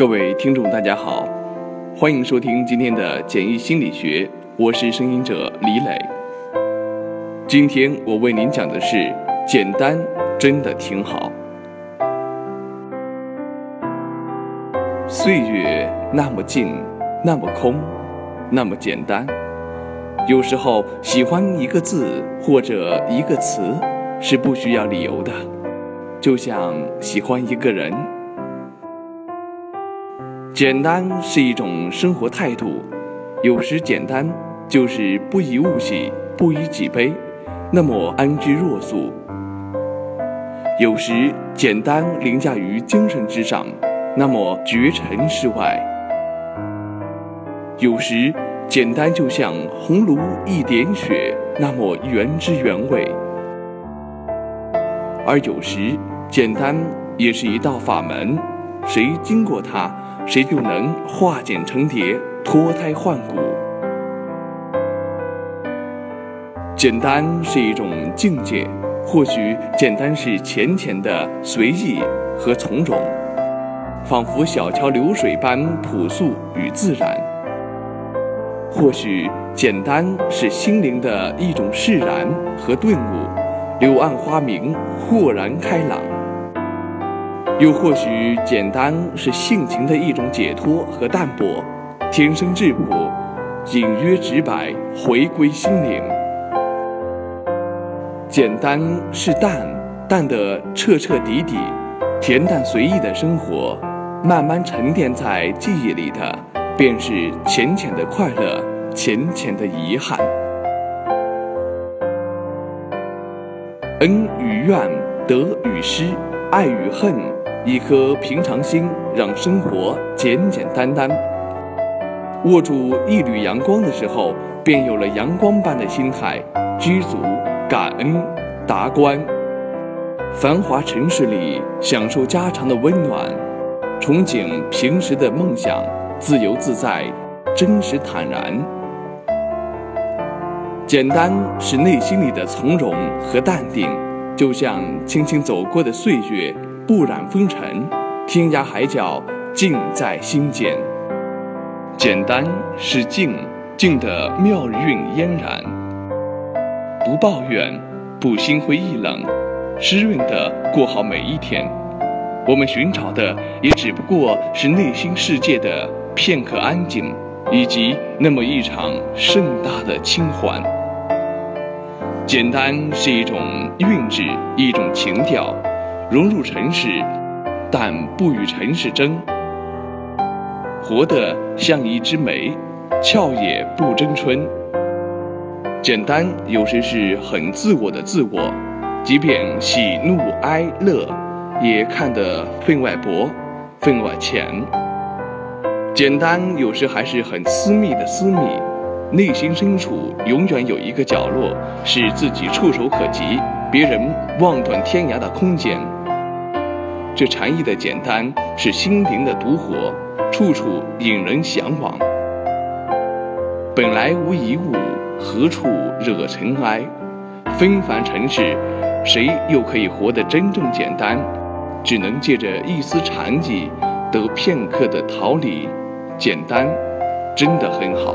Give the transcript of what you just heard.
各位听众，大家好，欢迎收听今天的简易心理学，我是声音者李磊。今天我为您讲的是，简单真的挺好。岁月那么静，那么空，那么简单。有时候喜欢一个字或者一个词，是不需要理由的，就像喜欢一个人。简单是一种生活态度，有时简单就是不以物喜，不以己悲，那么安之若素；有时简单凌驾于精神之上，那么绝尘世外；有时简单就像红炉一点雪，那么原汁原味；而有时简单也是一道法门，谁经过它。谁就能化茧成蝶、脱胎换骨。简单是一种境界，或许简单是浅浅的随意和从容，仿佛小桥流水般朴素与自然；或许简单是心灵的一种释然和顿悟，柳暗花明，豁然开朗。又或许，简单是性情的一种解脱和淡泊，天生质朴，隐约直白，回归心灵。简单是淡，淡的彻彻底底，恬淡随意的生活，慢慢沉淀在记忆里的，便是浅浅的快乐，浅浅的遗憾。恩与怨，得与失，爱与恨。一颗平常心，让生活简简单单。握住一缕阳光的时候，便有了阳光般的心态，知足、感恩、达观。繁华城市里，享受家常的温暖，憧憬平时的梦想，自由自在，真实坦然。简单是内心里的从容和淡定，就像轻轻走过的岁月。不染风尘，天涯海角尽在心间。简单是静，静的妙韵嫣然。不抱怨，不心灰意冷，湿润的过好每一天。我们寻找的也只不过是内心世界的片刻安静，以及那么一场盛大的清欢。简单是一种韵致，一种情调。融入尘世，但不与尘世争。活得像一枝梅，俏也不争春。简单有时是很自我的自我，即便喜怒哀乐，也看得分外薄，分外浅。简单有时还是很私密的私密，内心深处永远有一个角落是自己触手可及，别人望断天涯的空间。这禅意的简单是心灵的独活，处处引人向往。本来无一物，何处惹尘埃？纷繁尘世，谁又可以活得真正简单？只能借着一丝禅意，得片刻的逃离。简单，真的很好。